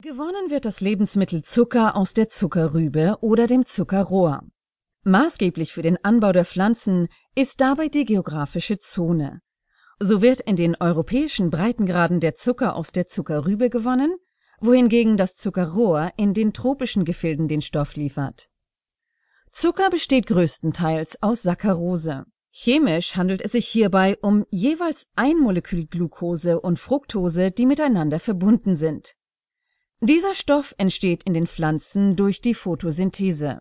Gewonnen wird das Lebensmittel Zucker aus der Zuckerrübe oder dem Zuckerrohr. Maßgeblich für den Anbau der Pflanzen ist dabei die geografische Zone. So wird in den europäischen Breitengraden der Zucker aus der Zuckerrübe gewonnen, wohingegen das Zuckerrohr in den tropischen Gefilden den Stoff liefert. Zucker besteht größtenteils aus Saccharose. Chemisch handelt es sich hierbei um jeweils ein Molekül Glucose und Fructose, die miteinander verbunden sind. Dieser Stoff entsteht in den Pflanzen durch die Photosynthese.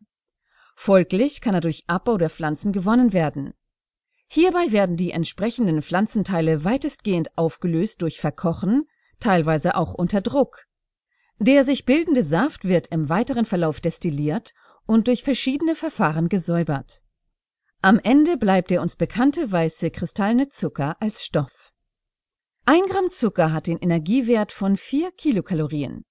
Folglich kann er durch Abbau der Pflanzen gewonnen werden. Hierbei werden die entsprechenden Pflanzenteile weitestgehend aufgelöst durch Verkochen, teilweise auch unter Druck. Der sich bildende Saft wird im weiteren Verlauf destilliert und durch verschiedene Verfahren gesäubert. Am Ende bleibt der uns bekannte weiße kristallene Zucker als Stoff. Ein Gramm Zucker hat den Energiewert von 4 Kilokalorien.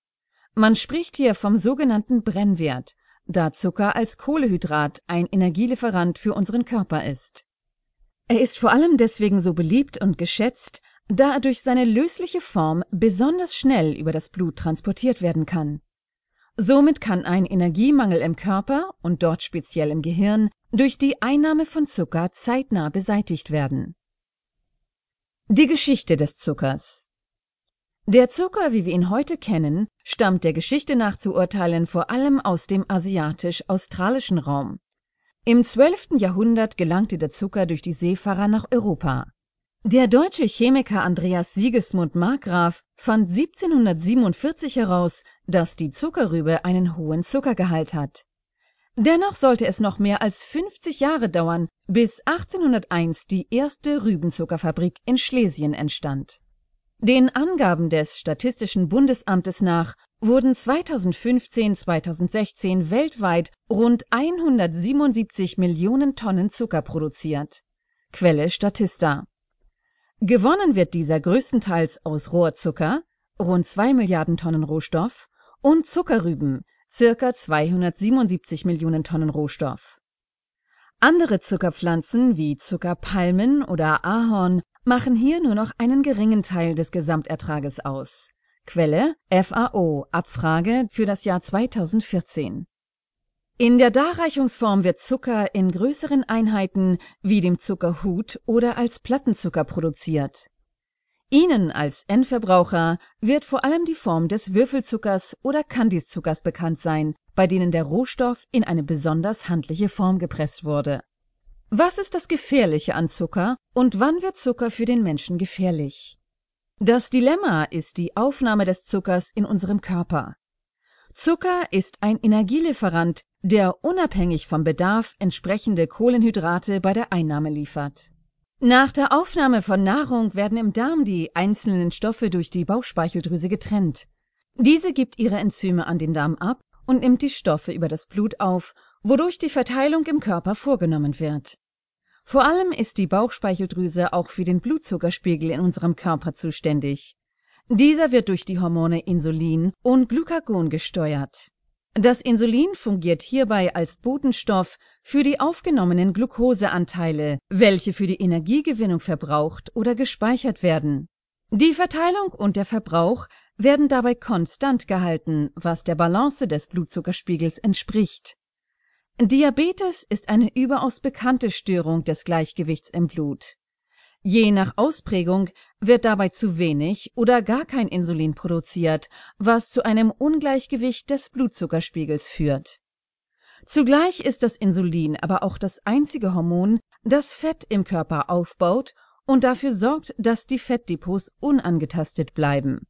Man spricht hier vom sogenannten Brennwert, da Zucker als Kohlehydrat ein Energielieferant für unseren Körper ist. Er ist vor allem deswegen so beliebt und geschätzt, da er durch seine lösliche Form besonders schnell über das Blut transportiert werden kann. Somit kann ein Energiemangel im Körper und dort speziell im Gehirn durch die Einnahme von Zucker zeitnah beseitigt werden. Die Geschichte des Zuckers der Zucker, wie wir ihn heute kennen, stammt der Geschichte nach zu urteilen vor allem aus dem asiatisch-australischen Raum. Im 12. Jahrhundert gelangte der Zucker durch die Seefahrer nach Europa. Der deutsche Chemiker Andreas Sigismund Markgraf fand 1747 heraus, dass die Zuckerrübe einen hohen Zuckergehalt hat. Dennoch sollte es noch mehr als 50 Jahre dauern, bis 1801 die erste Rübenzuckerfabrik in Schlesien entstand den Angaben des Statistischen Bundesamtes nach wurden 2015/2016 weltweit rund 177 Millionen Tonnen Zucker produziert. Quelle Statista. Gewonnen wird dieser größtenteils aus Rohrzucker (rund 2 Milliarden Tonnen Rohstoff) und Zuckerrüben (circa 277 Millionen Tonnen Rohstoff). Andere Zuckerpflanzen wie Zuckerpalmen oder Ahorn machen hier nur noch einen geringen Teil des Gesamtertrages aus. Quelle FAO Abfrage für das Jahr 2014. In der Darreichungsform wird Zucker in größeren Einheiten wie dem Zuckerhut oder als Plattenzucker produziert. Ihnen als Endverbraucher wird vor allem die Form des Würfelzuckers oder Kandiszuckers bekannt sein, bei denen der Rohstoff in eine besonders handliche Form gepresst wurde was ist das Gefährliche an Zucker und wann wird Zucker für den Menschen gefährlich? Das Dilemma ist die Aufnahme des Zuckers in unserem Körper. Zucker ist ein Energielieferant, der unabhängig vom Bedarf entsprechende Kohlenhydrate bei der Einnahme liefert. Nach der Aufnahme von Nahrung werden im Darm die einzelnen Stoffe durch die Bauchspeicheldrüse getrennt. Diese gibt ihre Enzyme an den Darm ab und nimmt die Stoffe über das Blut auf wodurch die Verteilung im Körper vorgenommen wird. Vor allem ist die Bauchspeicheldrüse auch für den Blutzuckerspiegel in unserem Körper zuständig. Dieser wird durch die Hormone Insulin und Glucagon gesteuert. Das Insulin fungiert hierbei als Botenstoff für die aufgenommenen Glukoseanteile, welche für die Energiegewinnung verbraucht oder gespeichert werden. Die Verteilung und der Verbrauch werden dabei konstant gehalten, was der Balance des Blutzuckerspiegels entspricht. Diabetes ist eine überaus bekannte Störung des Gleichgewichts im Blut. Je nach Ausprägung wird dabei zu wenig oder gar kein Insulin produziert, was zu einem Ungleichgewicht des Blutzuckerspiegels führt. Zugleich ist das Insulin aber auch das einzige Hormon, das Fett im Körper aufbaut und dafür sorgt, dass die Fettdepots unangetastet bleiben.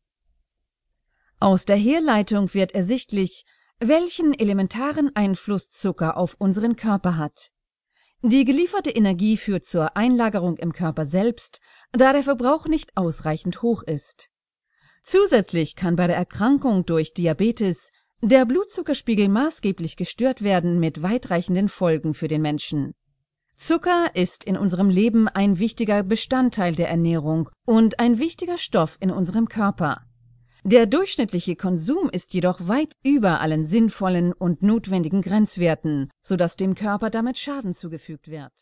Aus der Herleitung wird ersichtlich, welchen elementaren Einfluss Zucker auf unseren Körper hat. Die gelieferte Energie führt zur Einlagerung im Körper selbst, da der Verbrauch nicht ausreichend hoch ist. Zusätzlich kann bei der Erkrankung durch Diabetes der Blutzuckerspiegel maßgeblich gestört werden mit weitreichenden Folgen für den Menschen. Zucker ist in unserem Leben ein wichtiger Bestandteil der Ernährung und ein wichtiger Stoff in unserem Körper. Der durchschnittliche Konsum ist jedoch weit über allen sinnvollen und notwendigen Grenzwerten, so dass dem Körper damit Schaden zugefügt wird